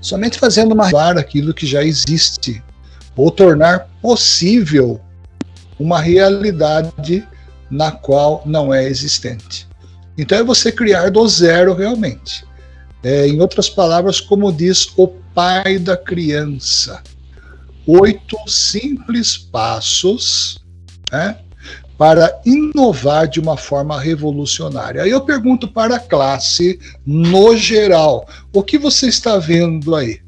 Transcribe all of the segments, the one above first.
somente fazendo uma aquilo que já existe, ou tornar possível uma realidade na qual não é existente. Então é você criar do zero realmente. É, em outras palavras, como diz o pai da criança, oito simples passos né, para inovar de uma forma revolucionária. Aí eu pergunto para a classe, no geral, o que você está vendo aí?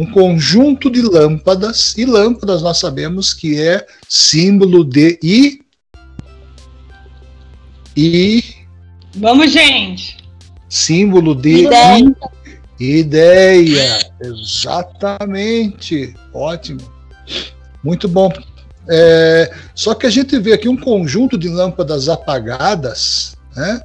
Um conjunto de lâmpadas, e lâmpadas nós sabemos que é símbolo de I. I. Vamos, gente! símbolo de ideia. ideia. Exatamente. Ótimo. Muito bom. É, só que a gente vê aqui um conjunto de lâmpadas apagadas, né?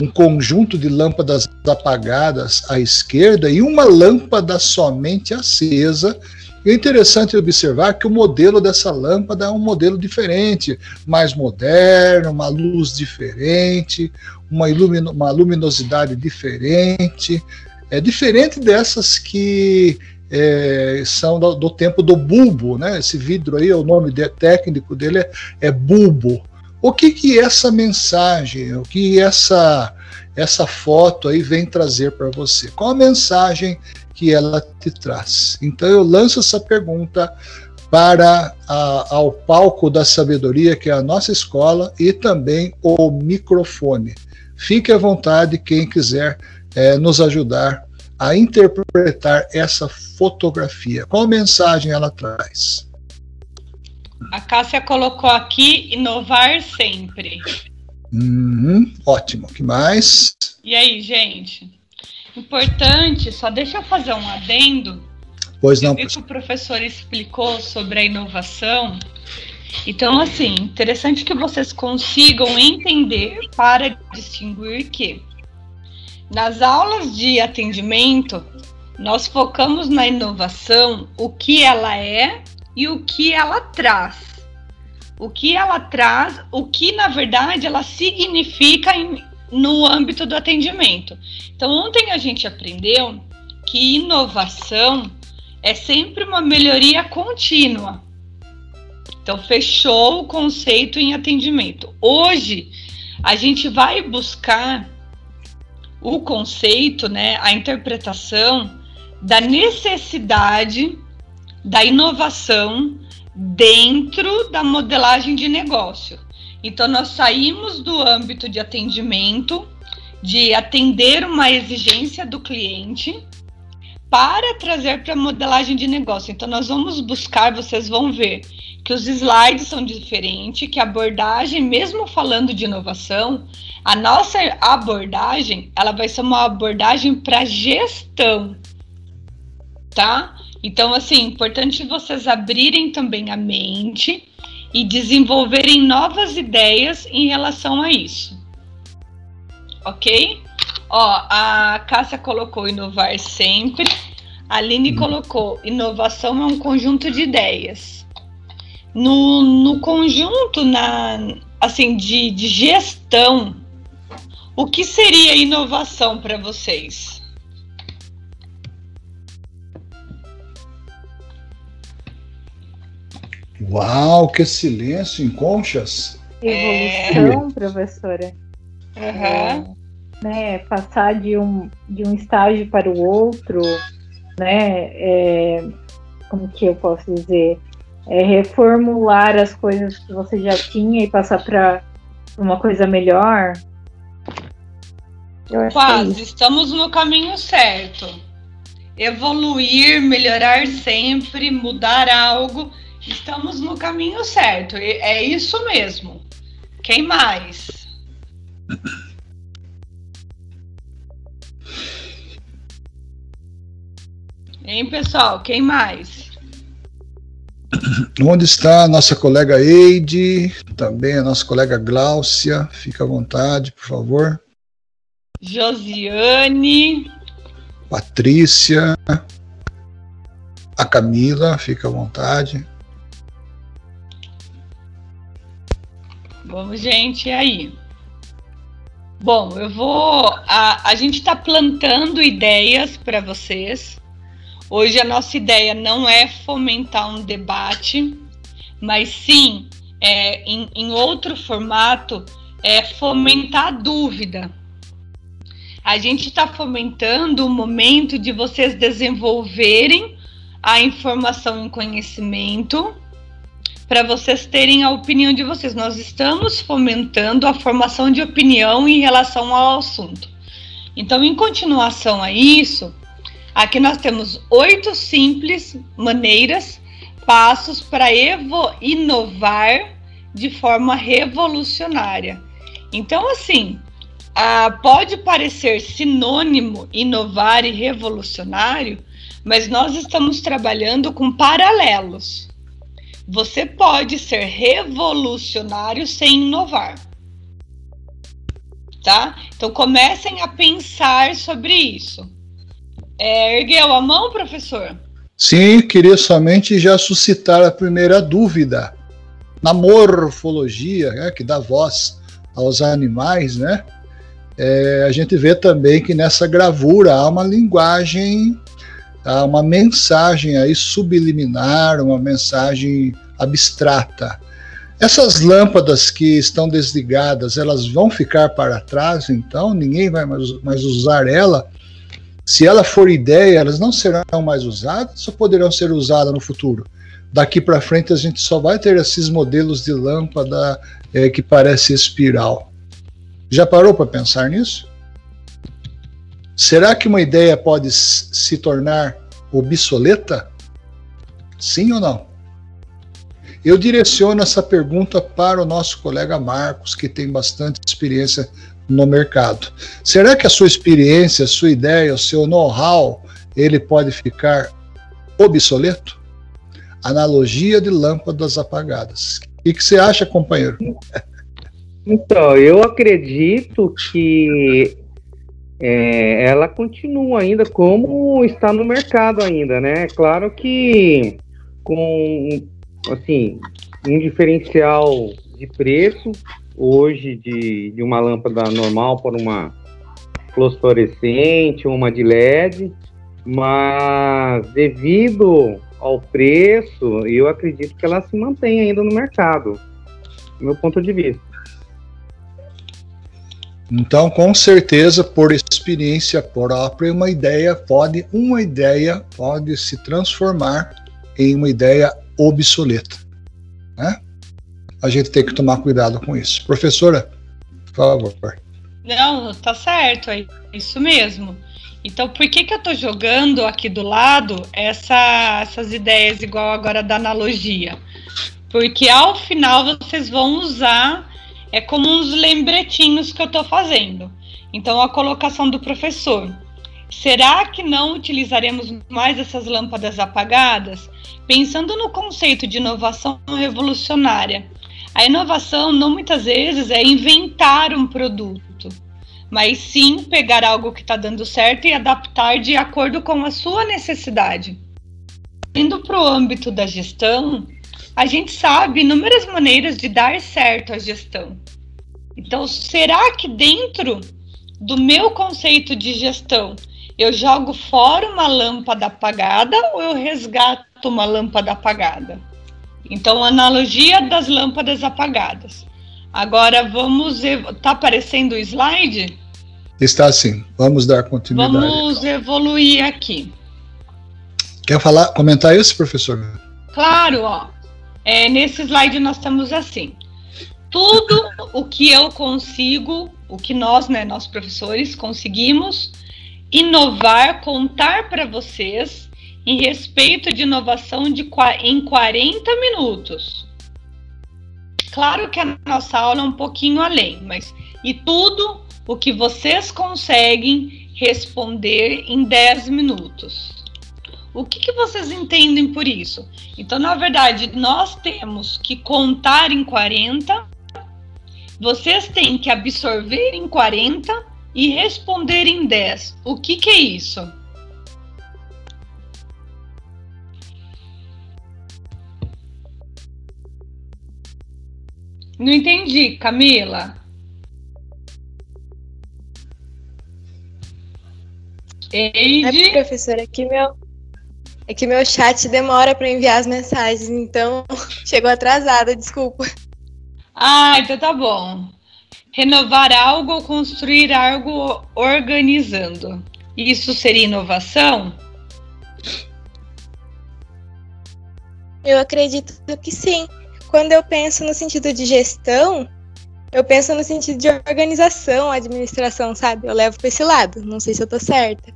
um conjunto de lâmpadas apagadas à esquerda e uma lâmpada somente acesa é interessante observar que o modelo dessa lâmpada é um modelo diferente, mais moderno, uma luz diferente, uma, ilumino, uma luminosidade diferente. É diferente dessas que é, são do, do, tempo do bulbo, né? Esse vidro aí, o nome de, técnico dele é, é bulbo. O que que essa mensagem, o que essa essa foto aí vem trazer para você? Qual a mensagem que ela te traz. Então eu lanço essa pergunta para a, ao palco da sabedoria, que é a nossa escola, e também o microfone. Fique à vontade quem quiser é, nos ajudar a interpretar essa fotografia. Qual mensagem ela traz? A Cássia colocou aqui inovar sempre. Uhum, ótimo. que mais? E aí, gente? Importante, só deixa eu fazer um adendo. Pois não. Eu vi que o professor explicou sobre a inovação. Então, assim, interessante que vocês consigam entender para distinguir que nas aulas de atendimento nós focamos na inovação, o que ela é e o que ela traz. O que ela traz, o que na verdade ela significa em, no âmbito do atendimento. Então, ontem a gente aprendeu que inovação é sempre uma melhoria contínua. Então, fechou o conceito em atendimento. Hoje, a gente vai buscar o conceito, né, a interpretação da necessidade da inovação dentro da modelagem de negócio. Então, nós saímos do âmbito de atendimento, de atender uma exigência do cliente, para trazer para a modelagem de negócio. Então, nós vamos buscar, vocês vão ver que os slides são diferentes, que a abordagem, mesmo falando de inovação, a nossa abordagem, ela vai ser uma abordagem para gestão, tá? Então, assim, importante vocês abrirem também a mente e desenvolverem novas ideias em relação a isso. Ok? Ó, a Cássia colocou inovar sempre. A Aline hum. colocou inovação é um conjunto de ideias. No, no conjunto na, assim, de, de gestão, o que seria inovação para vocês? Uau, que silêncio em conchas! Evolução, é. professora. Uhum. É, né, passar de um, de um estágio para o outro, né? É, como que eu posso dizer? É reformular as coisas que você já tinha e passar para uma coisa melhor. É Quase, é estamos no caminho certo. Evoluir, melhorar sempre, mudar algo Estamos no caminho certo. É isso mesmo. Quem mais? Hein, pessoal? Quem mais? Onde está a nossa colega Eide? Também a nossa colega Gláucia. Fica à vontade, por favor. Josiane. Patrícia. A Camila, fica à vontade. Vamos, gente, aí. Bom, eu vou. A, a gente está plantando ideias para vocês. Hoje a nossa ideia não é fomentar um debate, mas sim, é, em, em outro formato, é fomentar a dúvida. A gente está fomentando o momento de vocês desenvolverem a informação e conhecimento para vocês terem a opinião de vocês. Nós estamos fomentando a formação de opinião em relação ao assunto. Então, em continuação a isso, aqui nós temos oito simples maneiras, passos para inovar de forma revolucionária. Então, assim, pode parecer sinônimo inovar e revolucionário, mas nós estamos trabalhando com paralelos. Você pode ser revolucionário sem inovar. Tá? Então comecem a pensar sobre isso. É, ergueu a mão, professor? Sim, queria somente já suscitar a primeira dúvida. Na morfologia, né, que dá voz aos animais, né? É, a gente vê também que nessa gravura há uma linguagem Há uma mensagem aí subliminar, uma mensagem abstrata. Essas lâmpadas que estão desligadas, elas vão ficar para trás, então ninguém vai mais, mais usar ela. Se ela for ideia, elas não serão mais usadas ou poderão ser usadas no futuro? Daqui para frente a gente só vai ter esses modelos de lâmpada é, que parece espiral. Já parou para pensar nisso? Será que uma ideia pode se tornar obsoleta? Sim ou não? Eu direciono essa pergunta para o nosso colega Marcos, que tem bastante experiência no mercado. Será que a sua experiência, a sua ideia, o seu know-how, ele pode ficar obsoleto? Analogia de lâmpadas apagadas. O que, você acha, companheiro? Então, eu acredito que é, ela continua ainda como está no mercado ainda, né? Claro que com assim um diferencial de preço hoje de, de uma lâmpada normal para uma fluorescente uma de LED, mas devido ao preço, eu acredito que ela se mantém ainda no mercado, do meu ponto de vista. Então, com certeza, por experiência própria, uma ideia pode, uma ideia pode se transformar em uma ideia obsoleta. Né? A gente tem que tomar cuidado com isso. Professora, por favor. Não, tá certo, é isso mesmo. Então, por que, que eu estou jogando aqui do lado essa, essas ideias igual agora da analogia? Porque ao final vocês vão usar é como uns lembretinhos que eu estou fazendo. Então, a colocação do professor. Será que não utilizaremos mais essas lâmpadas apagadas? Pensando no conceito de inovação revolucionária. A inovação não muitas vezes é inventar um produto, mas sim pegar algo que está dando certo e adaptar de acordo com a sua necessidade. Indo para o âmbito da gestão, a gente sabe inúmeras maneiras de dar certo a gestão. Então, será que dentro do meu conceito de gestão eu jogo fora uma lâmpada apagada ou eu resgato uma lâmpada apagada? Então, analogia das lâmpadas apagadas. Agora vamos. Tá aparecendo o slide? Está sim. Vamos dar continuidade. Vamos evoluir aqui. Quer falar, comentar isso, professor? Claro, ó. É, nesse slide nós estamos assim. Tudo o que eu consigo, o que nós, né, nós professores, conseguimos inovar, contar para vocês em respeito de inovação de, em 40 minutos. Claro que a nossa aula é um pouquinho além, mas e tudo o que vocês conseguem responder em 10 minutos. O que, que vocês entendem por isso? Então, na verdade, nós temos que contar em 40, vocês têm que absorver em 40 e responder em 10. O que, que é isso? Não entendi, Camila. Eide. É, professora, aqui meu, É que meu chat demora para enviar as mensagens, então chegou atrasada, desculpa. Ah, então tá bom. Renovar algo ou construir algo organizando. Isso seria inovação? Eu acredito que sim. Quando eu penso no sentido de gestão, eu penso no sentido de organização, administração, sabe? Eu levo para esse lado. Não sei se eu tô certa.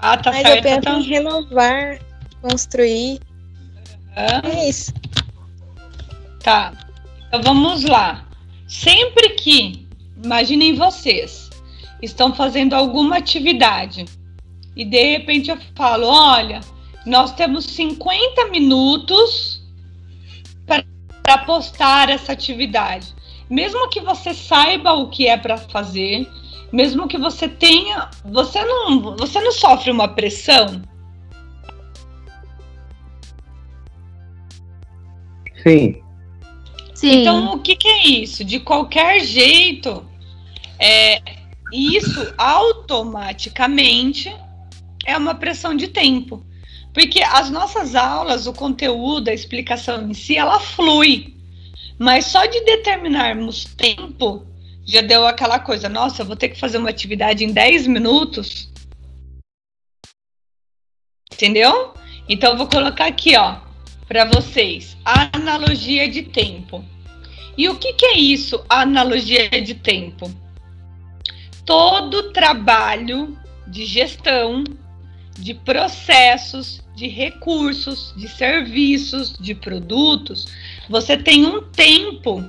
Ah, tá Mas certo. eu penso então. em renovar, construir. É isso. Tá. Então vamos lá. Sempre que, imaginem vocês, estão fazendo alguma atividade e de repente eu falo: olha, nós temos 50 minutos para postar essa atividade. Mesmo que você saiba o que é para fazer, mesmo que você tenha, você não, você não sofre uma pressão Sim. Sim. Então, o que, que é isso? De qualquer jeito, é, isso automaticamente é uma pressão de tempo. Porque as nossas aulas, o conteúdo, a explicação em si, ela flui. Mas só de determinarmos tempo, já deu aquela coisa, nossa, vou ter que fazer uma atividade em 10 minutos. Entendeu? Então, vou colocar aqui, ó, para vocês, a analogia de tempo. E o que, que é isso, a analogia de tempo? Todo trabalho de gestão, de processos, de recursos, de serviços, de produtos, você tem um tempo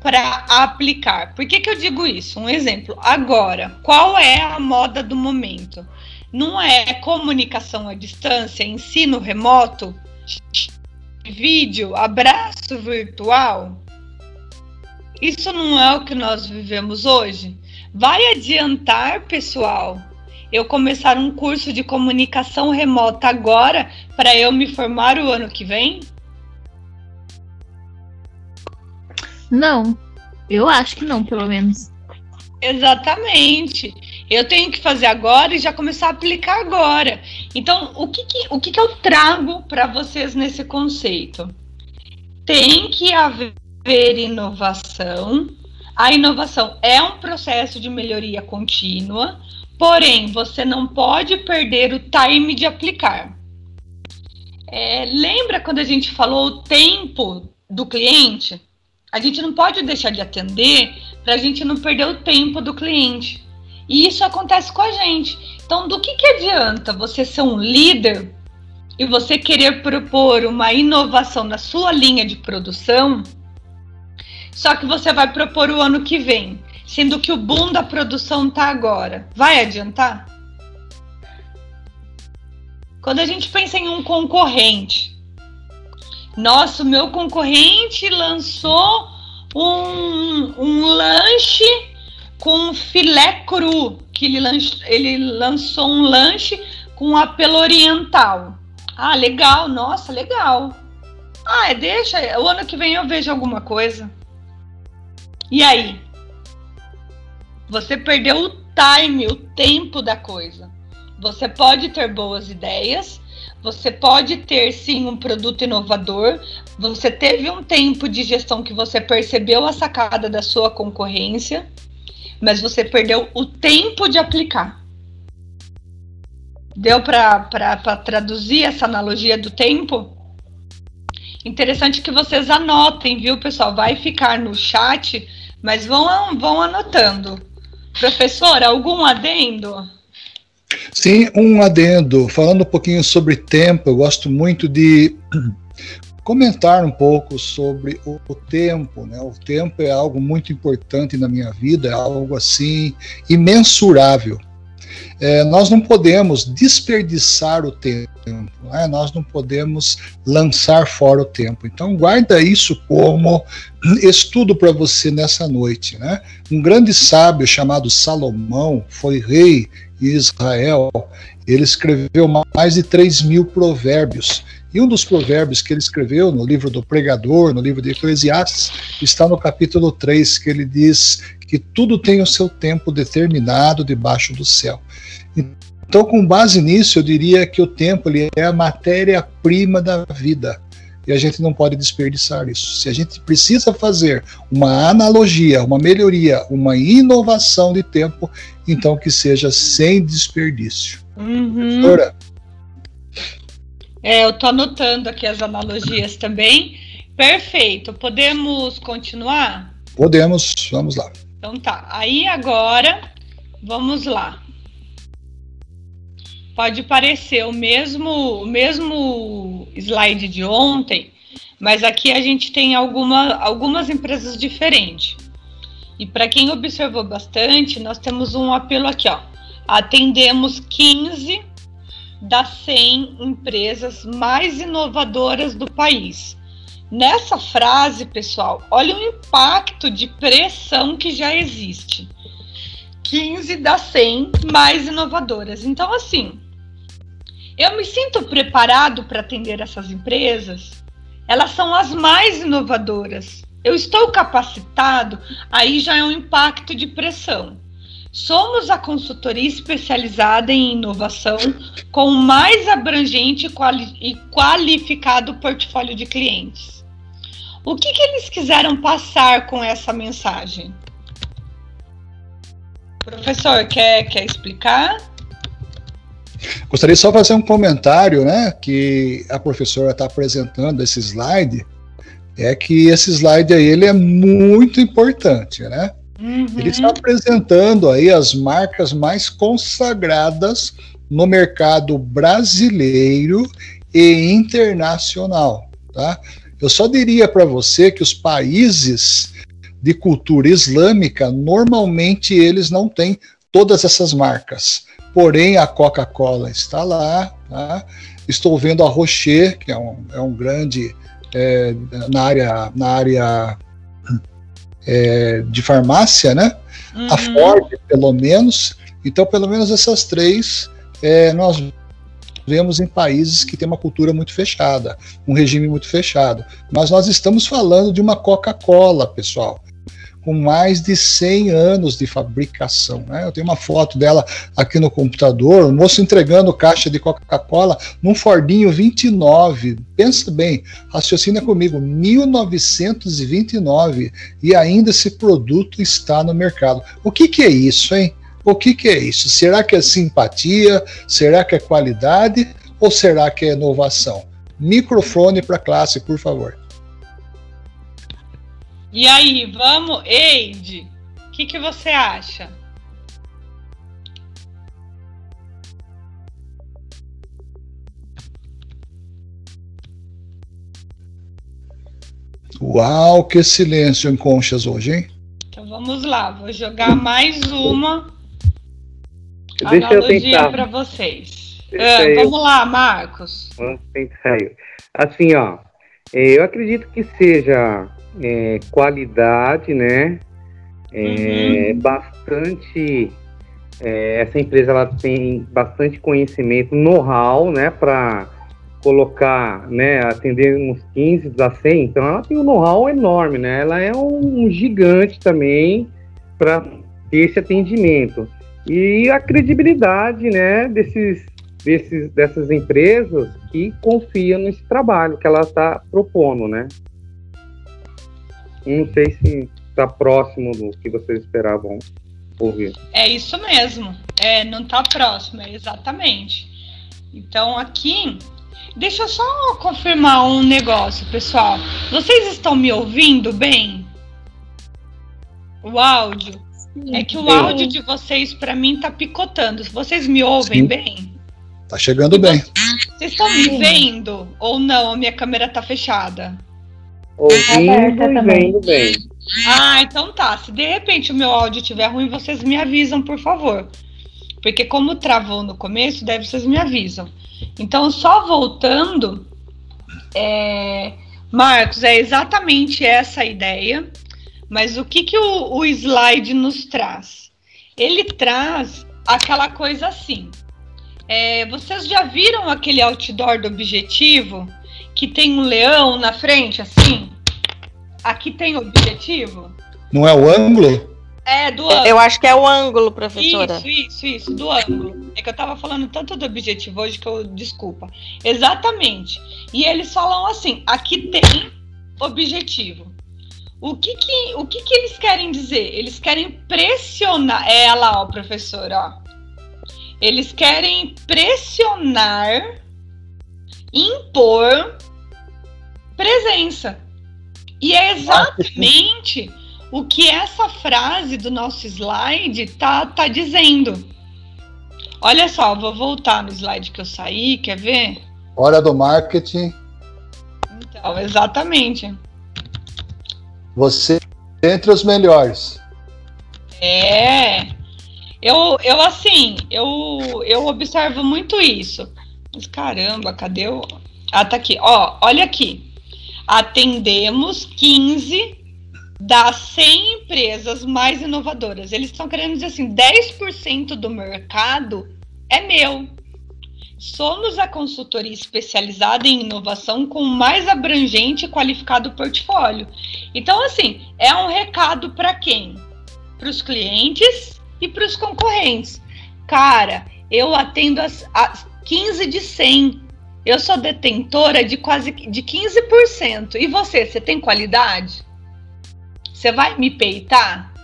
para aplicar. Por que, que eu digo isso? Um exemplo. Agora, qual é a moda do momento? Não é comunicação à distância, ensino remoto, vídeo, abraço virtual? Isso não é o que nós vivemos hoje? Vai adiantar, pessoal, eu começar um curso de comunicação remota agora para eu me formar o ano que vem? Não. Eu acho que não, pelo menos. Exatamente. Eu tenho que fazer agora e já começar a aplicar agora. Então, o que, que o que, que eu trago para vocês nesse conceito? Tem que haver inovação. A inovação é um processo de melhoria contínua, porém, você não pode perder o time de aplicar. É, lembra quando a gente falou o tempo do cliente? A gente não pode deixar de atender para a gente não perder o tempo do cliente. E isso acontece com a gente. Então, do que, que adianta você ser um líder e você querer propor uma inovação na sua linha de produção, só que você vai propor o ano que vem, sendo que o boom da produção tá agora? Vai adiantar? Quando a gente pensa em um concorrente, nossa, o meu concorrente lançou um, um lanche com filé cru, que ele, lanch, ele lançou um lanche com apelo oriental. Ah, legal, nossa, legal. Ah, deixa, o ano que vem eu vejo alguma coisa. E aí? Você perdeu o time, o tempo da coisa. Você pode ter boas ideias, você pode ter sim um produto inovador, você teve um tempo de gestão que você percebeu a sacada da sua concorrência, mas você perdeu o tempo de aplicar. Deu para traduzir essa analogia do tempo? Interessante que vocês anotem, viu, pessoal? Vai ficar no chat, mas vão, vão anotando. Professor, algum adendo? Sim, um adendo. Falando um pouquinho sobre tempo, eu gosto muito de comentar um pouco sobre o, o, tempo. Né? O tempo é algo muito importante na minha vida, é algo assim imensurável. É, nós não podemos desperdiçar o tempo, né? nós não podemos lançar fora o tempo. Então, guarda isso como estudo para você nessa noite. Né? Um grande sábio chamado Salomão foi rei em Israel. Ele escreveu mais de 3 mil provérbios. E um dos provérbios que ele escreveu no livro do Pregador, no livro de Eclesiastes, está no capítulo 3, que ele diz que tudo tem o seu tempo determinado debaixo do céu. Então, com base nisso, eu diria que o tempo ele é a matéria-prima da vida e a gente não pode desperdiçar isso. Se a gente precisa fazer uma analogia, uma melhoria, uma inovação de tempo, então que seja sem desperdício. Uhum. É, eu estou anotando aqui as analogias também. Perfeito. Podemos continuar? Podemos, vamos lá. Então tá. Aí agora, vamos lá. Pode parecer o mesmo, o mesmo slide de ontem, mas aqui a gente tem alguma, algumas empresas diferentes. E para quem observou bastante, nós temos um apelo aqui, ó. Atendemos 15 das 100 empresas mais inovadoras do país. Nessa frase, pessoal, olha o impacto de pressão que já existe. 15 das 100 mais inovadoras. Então, assim, eu me sinto preparado para atender essas empresas. Elas são as mais inovadoras. Eu estou capacitado, aí já é um impacto de pressão. Somos a consultoria especializada em inovação com o mais abrangente e qualificado portfólio de clientes. O que, que eles quiseram passar com essa mensagem? Professor, quer, quer explicar? Gostaria só de fazer um comentário, né, que a professora está apresentando esse slide, é que esse slide aí ele é muito importante, né? Uhum. Ele está apresentando aí as marcas mais consagradas no mercado brasileiro e internacional, tá? Eu só diria para você que os países de cultura islâmica normalmente eles não têm todas essas marcas porém a Coca-Cola está lá. Tá? Estou vendo a Rocher, que é um, é um grande é, na área, na área é, de farmácia, né? Uhum. A Ford, pelo menos. Então, pelo menos essas três é, nós vemos em países que têm uma cultura muito fechada, um regime muito fechado. Mas nós estamos falando de uma Coca-Cola, pessoal com mais de 100 anos de fabricação. Né? Eu tenho uma foto dela aqui no computador, o moço entregando caixa de Coca-Cola num Fordinho 29. Pensa bem, raciocina comigo, 1929 e ainda esse produto está no mercado. O que, que é isso, hein? O que, que é isso? Será que é simpatia? Será que é qualidade? Ou será que é inovação? Microfone para a classe, por favor. E aí, vamos, Eide, o que, que você acha? Uau, que silêncio em conchas hoje, hein? Então vamos lá, vou jogar mais uma Deixa analogia para vocês. Ah, vamos lá, Marcos. Vamos tentar. Assim, ó, eu acredito que seja é, qualidade, né? É, uhum. Bastante. É, essa empresa ela tem bastante conhecimento, know-how, né? Para colocar, né? Atender uns 15 a 100. Então ela tem um know-how enorme, né? Ela é um gigante também para ter esse atendimento. E a credibilidade, né? Desses, desses, dessas empresas que confiam nesse trabalho que ela está propondo, né? não sei se está próximo do que vocês esperavam ouvir. É isso mesmo. É, não está próximo, é exatamente. Então aqui, deixa eu só confirmar um negócio, pessoal. Vocês estão me ouvindo bem? O áudio? É que o áudio de vocês para mim tá picotando. Vocês me ouvem Sim. bem? Tá chegando e bem. Vocês estão me vendo ou não? A minha câmera tá fechada. Ouvindo e vendo bem. Ah, então tá. Se de repente o meu áudio estiver ruim, vocês me avisam, por favor. Porque como travou no começo, deve vocês me avisam. Então, só voltando, é... Marcos, é exatamente essa a ideia. Mas o que, que o, o slide nos traz? Ele traz aquela coisa assim. É, vocês já viram aquele outdoor do objetivo que tem um leão na frente, assim? Aqui tem objetivo? Não é o ângulo? É, do ângulo. Eu acho que é o ângulo, professora. Isso, isso, isso, do ângulo. É que eu tava falando tanto do objetivo hoje que eu. Desculpa. Exatamente. E eles falam assim: aqui tem objetivo. O que que, o que que eles querem dizer? Eles querem pressionar. É ela, ó, professor, ó. Eles querem pressionar, impor presença. E é exatamente o que essa frase do nosso slide tá, tá dizendo. Olha só, vou voltar no slide que eu saí, quer ver? Hora do marketing. Então, exatamente. Você entre os melhores. É. Eu, eu assim, eu, eu observo muito isso. Mas caramba, cadê o. Ah, tá aqui. Ó, olha aqui. Atendemos 15 das 100 empresas mais inovadoras. Eles estão querendo dizer assim: 10% do mercado é meu. Somos a consultoria especializada em inovação com o mais abrangente e qualificado portfólio. Então, assim, é um recado para quem? Para os clientes e para os concorrentes. Cara, eu atendo as, as 15 de 100. Eu sou detentora de quase de 15%. E você, você tem qualidade? Você vai me peitar?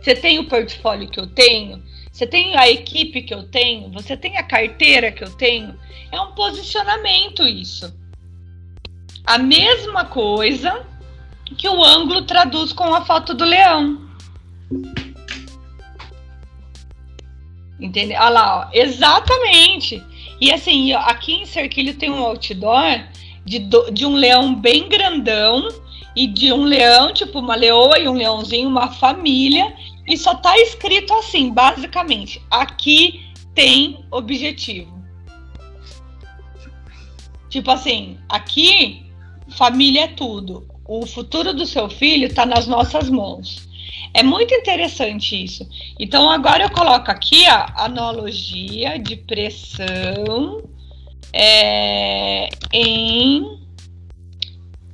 Você tem o portfólio que eu tenho? Você tem a equipe que eu tenho? Você tem a carteira que eu tenho? É um posicionamento isso. A mesma coisa que o ângulo traduz com a foto do leão. Entendeu? Olha lá, ó. exatamente. E assim, aqui em Cerquilho tem um outdoor de, do, de um leão bem grandão e de um leão, tipo uma leoa e um leãozinho, uma família, e só tá escrito assim, basicamente, aqui tem objetivo. Tipo assim, aqui família é tudo. O futuro do seu filho está nas nossas mãos. É muito interessante isso. Então agora eu coloco aqui a analogia de pressão é, em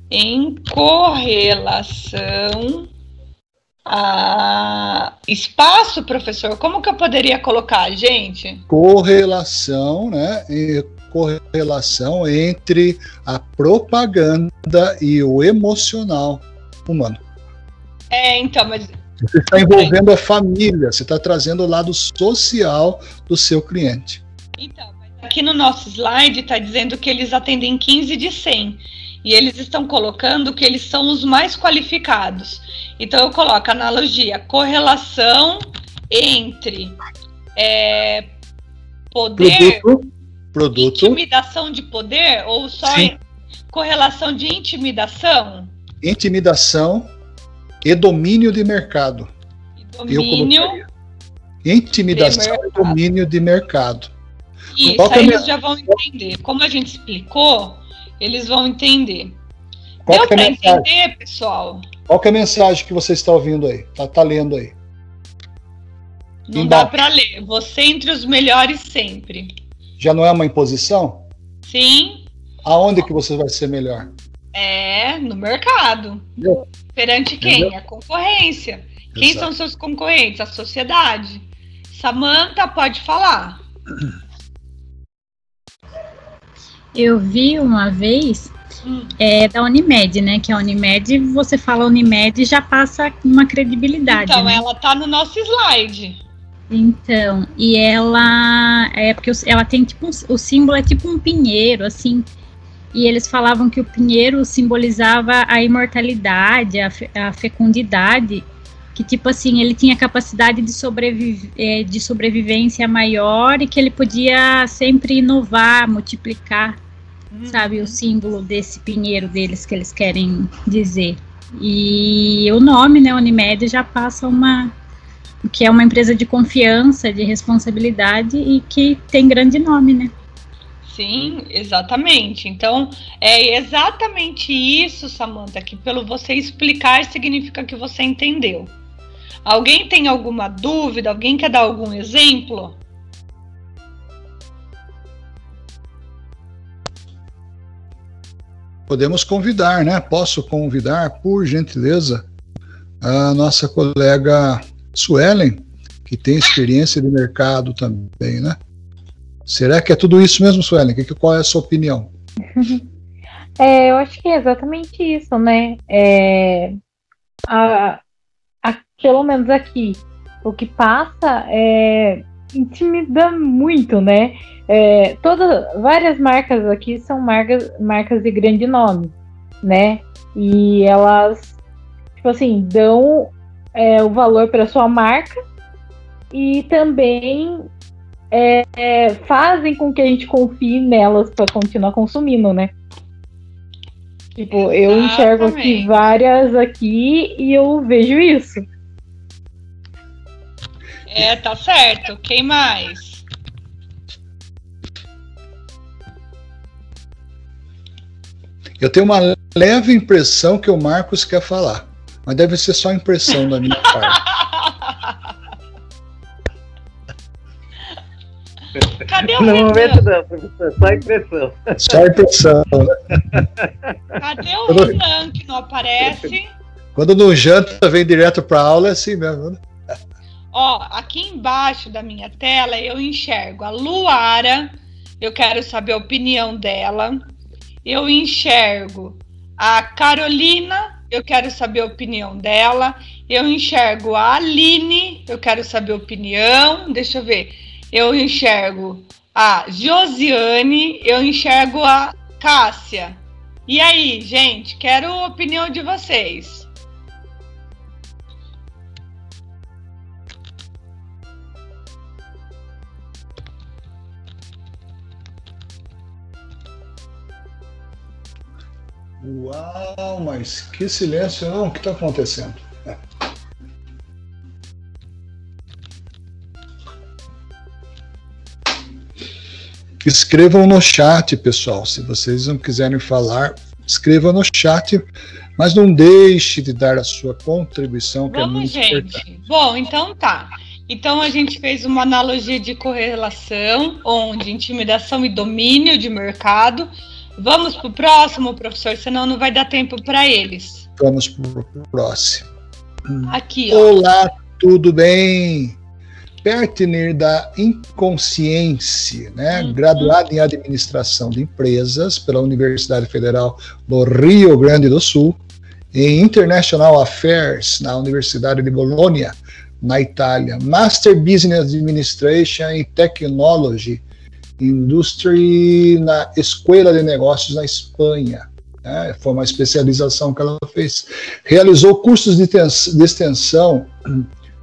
em correlação a espaço, professor. Como que eu poderia colocar, gente? Correlação, né? E correlação entre a propaganda e o emocional humano. É, então, mas você está envolvendo a família, você está trazendo o lado social do seu cliente. Então, aqui no nosso slide está dizendo que eles atendem 15 de 100 e eles estão colocando que eles são os mais qualificados. Então eu coloco analogia, correlação entre é, poder, produto, produto, intimidação de poder ou só correlação de intimidação? Intimidação e domínio de mercado. E domínio. Intimidação e domínio de mercado. Isso, aí eles já vão entender. Como a gente explicou, eles vão entender. Qual Deu para entender, pessoal? Qual é a mensagem que você está ouvindo aí? Tá, tá lendo aí? Não dá para ler. Você entre os melhores sempre. Já não é uma imposição? Sim. Aonde que você vai ser melhor? É, no mercado. Entendeu? Perante quem? Entendeu? A concorrência. Exato. Quem são seus concorrentes? A sociedade. Samanta, pode falar. Eu vi uma vez hum. é, da Unimed, né? Que a Unimed, você fala Unimed já passa uma credibilidade. Então, né? ela tá no nosso slide. Então, e ela é porque ela tem tipo um, o símbolo é tipo um pinheiro, assim. E eles falavam que o pinheiro simbolizava a imortalidade, a, fe, a fecundidade, que tipo assim ele tinha capacidade de, é, de sobrevivência maior e que ele podia sempre inovar, multiplicar, uhum. sabe, o símbolo desse pinheiro deles que eles querem dizer. E o nome, né, Unimed, já passa uma que é uma empresa de confiança, de responsabilidade e que tem grande nome, né? Sim, exatamente. Então, é exatamente isso, Samantha, que pelo você explicar significa que você entendeu. Alguém tem alguma dúvida? Alguém quer dar algum exemplo? Podemos convidar, né? Posso convidar, por gentileza, a nossa colega Suelen, que tem experiência de mercado também, né? Será que é tudo isso mesmo, Suelen? Que, qual é a sua opinião? É, eu acho que é exatamente isso, né? É, a, a, pelo menos aqui, o que passa é intimida muito, né? É, todas, várias marcas aqui são marcas, marcas de grande nome, né? E elas, tipo assim, dão é, o valor para sua marca e também é, é, fazem com que a gente confie nelas para continuar consumindo, né? Tipo, eu enxergo aqui várias aqui e eu vejo isso. É, tá certo. Quem mais? Eu tenho uma leve impressão que o Marcos quer falar, mas deve ser só impressão da minha parte. Cadê o No Renan? momento não, professor, só impressão. Só impressão. Cadê o Renan que não aparece? Quando não janta, vem direto para aula, é assim mesmo. Né? Ó, aqui embaixo da minha tela eu enxergo a Luara. Eu quero saber a opinião dela. Eu enxergo a Carolina. Eu quero saber a opinião dela. Eu enxergo a Aline. Eu quero saber a opinião. Deixa eu ver. Eu enxergo a Josiane. Eu enxergo a Cássia. E aí, gente? Quero a opinião de vocês. Uau, mas que silêncio, não? O que está acontecendo? É. Escrevam no chat, pessoal. Se vocês não quiserem falar, escrevam no chat, mas não deixe de dar a sua contribuição, que é Vamos, muito gente. importante. Bom, então tá. Então a gente fez uma analogia de correlação, onde intimidação e domínio de mercado. Vamos pro próximo, professor, senão não vai dar tempo para eles. Vamos para o próximo. Aqui, ó. Olá, tudo bem? Pertiner da Inconsciência, né? Uhum. graduado em Administração de Empresas pela Universidade Federal do Rio Grande do Sul, em International Affairs na Universidade de Bologna, na Itália, Master Business Administration e Technology Industry na Escola de Negócios na Espanha. né? Foi uma especialização que ela fez. Realizou cursos de de extensão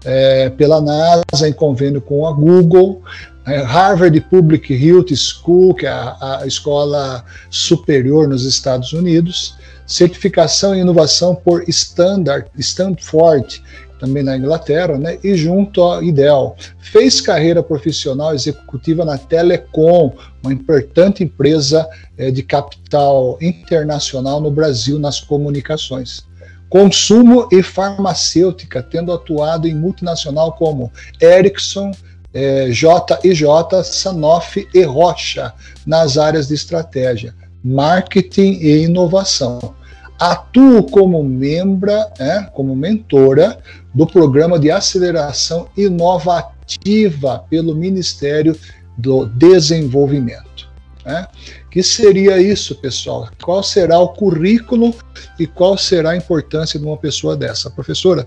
é, pela NASA em convênio com a Google, é, Harvard Public Health School, que é a, a escola superior nos Estados Unidos, certificação em inovação por Standard, Stanford, também na Inglaterra, né, e junto à IDEL. Fez carreira profissional executiva na Telecom, uma importante empresa eh, de capital internacional no Brasil nas comunicações. Consumo e farmacêutica, tendo atuado em multinacional como Ericsson, eh, J&J, Sanofi e Rocha, nas áreas de estratégia, marketing e inovação. Atuo como membra, né, como mentora do programa de aceleração inovativa pelo Ministério do Desenvolvimento. Né? Que seria isso, pessoal? Qual será o currículo e qual será a importância de uma pessoa dessa? Professora?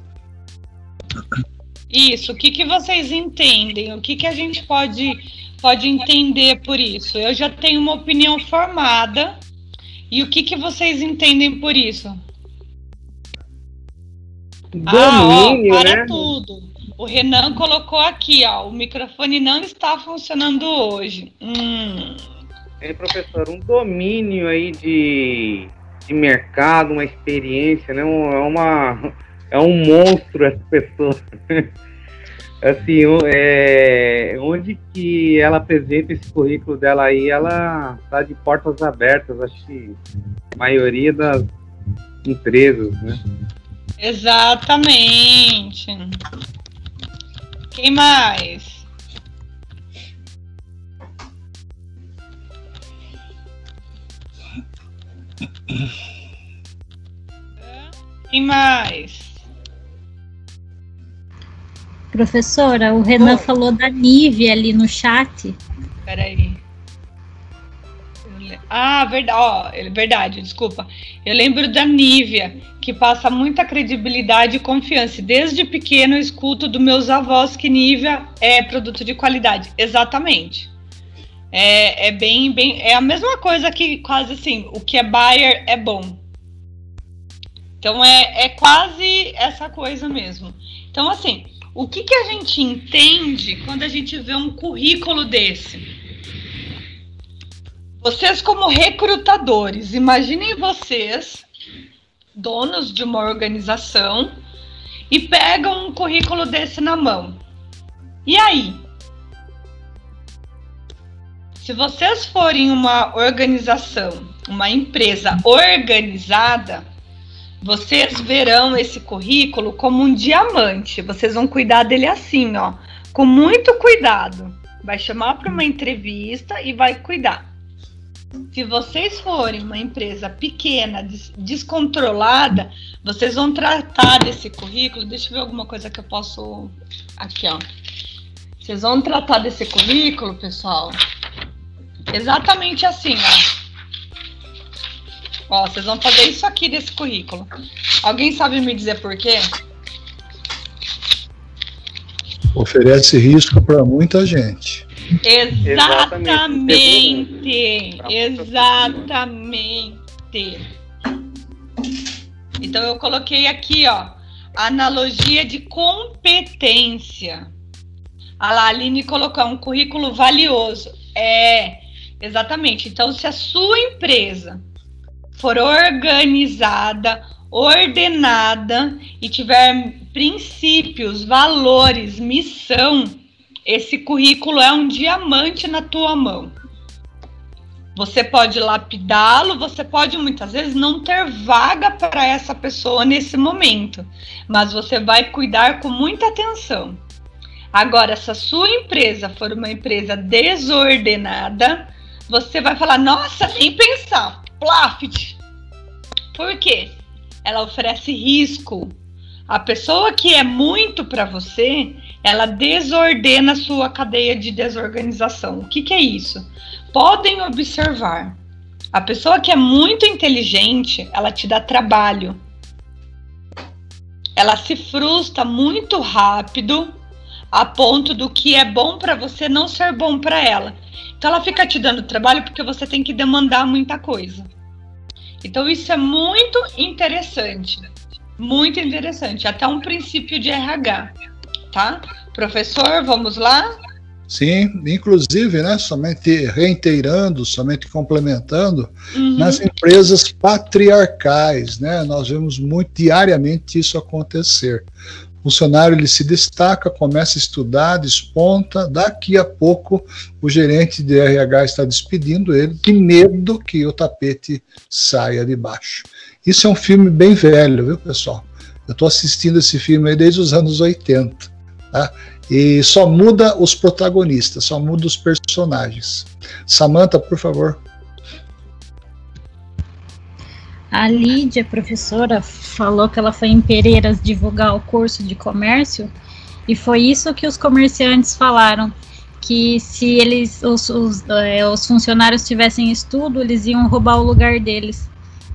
Isso, o que, que vocês entendem? O que, que a gente pode, pode entender por isso? Eu já tenho uma opinião formada. E o que, que vocês entendem por isso? ah, ó, Domínio, para né? tudo. O Renan colocou aqui, ó. O microfone não está funcionando hoje. Hum, É, professor, um domínio aí de, de mercado, uma experiência, né? Um- é, uma, é um monstro essa pessoa. assim, é, onde que ela apresenta esse currículo dela aí, ela tá de portas abertas, acho que a maioria das empresas, né? exatamente. Quem mais? Quem mais? Professora, o Renan falou da Nive ali no chat. Peraí. Ah, verdade, ó, verdade, desculpa. Eu lembro da Nívia, que passa muita credibilidade e confiança. Desde pequeno eu escuto dos meus avós que Nívia é produto de qualidade. Exatamente. É, é bem, bem. É a mesma coisa que quase assim, o que é Bayer é bom. Então é, é quase essa coisa mesmo. Então, assim, o que, que a gente entende quando a gente vê um currículo desse? Vocês, como recrutadores, imaginem vocês, donos de uma organização, e pegam um currículo desse na mão. E aí? Se vocês forem uma organização, uma empresa organizada, vocês verão esse currículo como um diamante. Vocês vão cuidar dele assim, ó, com muito cuidado. Vai chamar para uma entrevista e vai cuidar. Se vocês forem uma empresa pequena, descontrolada, vocês vão tratar desse currículo. Deixa eu ver alguma coisa que eu posso. Aqui, ó. Vocês vão tratar desse currículo, pessoal, exatamente assim, ó. Ó, vocês vão fazer isso aqui desse currículo. Alguém sabe me dizer por quê? Oferece risco para muita gente. Exatamente. Exatamente. Então eu coloquei aqui, ó, analogia de competência. A lá, Aline colocou um currículo valioso. É, exatamente. Então, se a sua empresa for organizada, ordenada e tiver princípios, valores, missão, esse currículo é um diamante na tua mão. Você pode lapidá-lo, você pode muitas vezes não ter vaga para essa pessoa nesse momento, mas você vai cuidar com muita atenção. Agora, se a sua empresa for uma empresa desordenada, você vai falar: nossa, nem pensar, Plaft. Por quê? Ela oferece risco. A pessoa que é muito para você, ela desordena a sua cadeia de desorganização. O que, que é isso? Podem observar. A pessoa que é muito inteligente, ela te dá trabalho. Ela se frustra muito rápido a ponto do que é bom para você não ser bom para ela. Então ela fica te dando trabalho porque você tem que demandar muita coisa. Então isso é muito interessante. Muito interessante, até um princípio de RH tá? Professor, vamos lá? Sim, inclusive, né, somente reiterando, somente complementando, uhum. nas empresas patriarcais, né, nós vemos muito diariamente isso acontecer. Funcionário ele se destaca, começa a estudar, desponta, daqui a pouco o gerente de RH está despedindo ele, de medo que o tapete saia de baixo. Isso é um filme bem velho, viu, pessoal? Eu estou assistindo esse filme desde os anos 80. Tá? E só muda os protagonistas, só muda os personagens. Samantha, por favor. A Lídia, professora, falou que ela foi em Pereiras divulgar o curso de comércio e foi isso que os comerciantes falaram que se eles os, os, é, os funcionários tivessem estudo, eles iam roubar o lugar deles.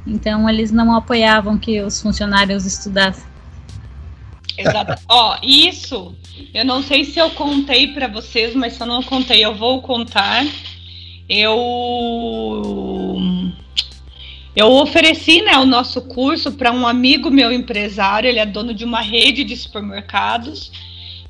Então eles não apoiavam que os funcionários estudassem. Exato. Ó, isso eu não sei se eu contei para vocês, mas se eu não contei, eu vou contar. Eu eu ofereci né, o nosso curso para um amigo meu empresário, ele é dono de uma rede de supermercados.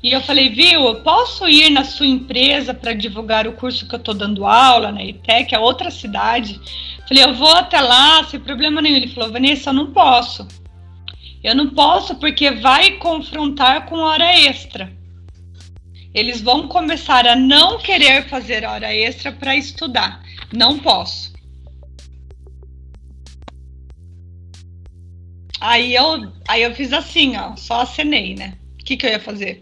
E eu falei, viu, eu posso ir na sua empresa para divulgar o curso que eu estou dando aula na ITEC, é outra cidade. Falei, eu vou até lá, sem problema nenhum. Ele falou, Vanessa, eu não posso. Eu não posso porque vai confrontar com hora extra. Eles vão começar a não querer fazer hora extra para estudar. Não posso. Aí eu, aí eu fiz assim, ó, só acenei, né? O que, que eu ia fazer?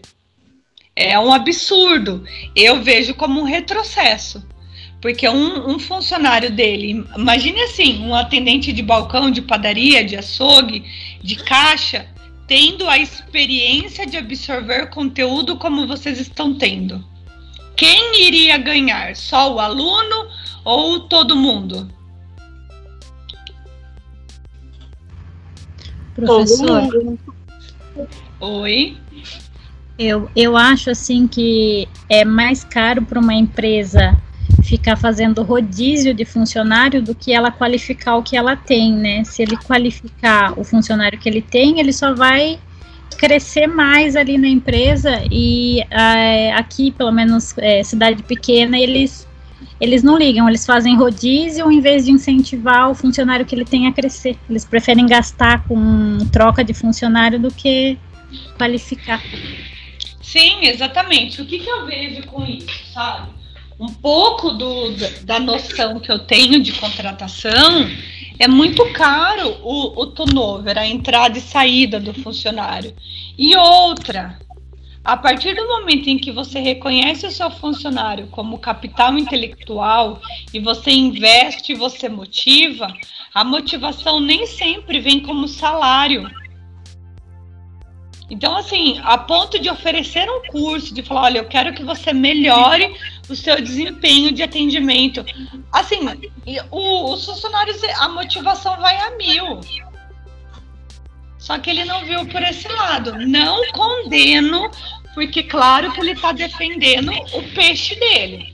É um absurdo. Eu vejo como um retrocesso. Porque um, um, funcionário dele, imagine assim, um atendente de balcão, de padaria, de açougue, de caixa, tendo a experiência de absorver conteúdo como vocês estão tendo? Quem iria ganhar? Só o aluno ou todo mundo? Professor, Oi. eu, eu acho assim que é mais caro para uma empresa ficar fazendo rodízio de funcionário do que ela qualificar o que ela tem, né? Se ele qualificar o funcionário que ele tem, ele só vai crescer mais ali na empresa e é, aqui, pelo menos é, cidade pequena, eles eles não ligam, eles fazem rodízio em vez de incentivar o funcionário que ele tem a crescer. Eles preferem gastar com troca de funcionário do que qualificar. Sim, exatamente. O que, que eu vejo com isso, sabe? Um pouco do, da noção que eu tenho de contratação é muito caro o, o turnover, a entrada e saída do funcionário. E outra, a partir do momento em que você reconhece o seu funcionário como capital intelectual e você investe você motiva, a motivação nem sempre vem como salário. Então, assim, a ponto de oferecer um curso, de falar, olha, eu quero que você melhore o seu desempenho de atendimento. Assim, o, os funcionários, a motivação vai a mil. Só que ele não viu por esse lado. Não condeno, porque claro que ele está defendendo o peixe dele.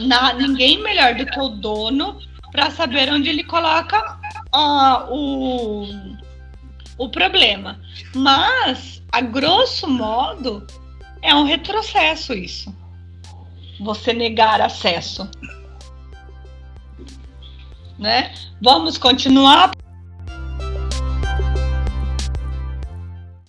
Na, ninguém melhor do que o dono para saber onde ele coloca uh, o, o problema. Mas, a grosso modo, é um retrocesso isso. Você negar acesso. Né? Vamos continuar.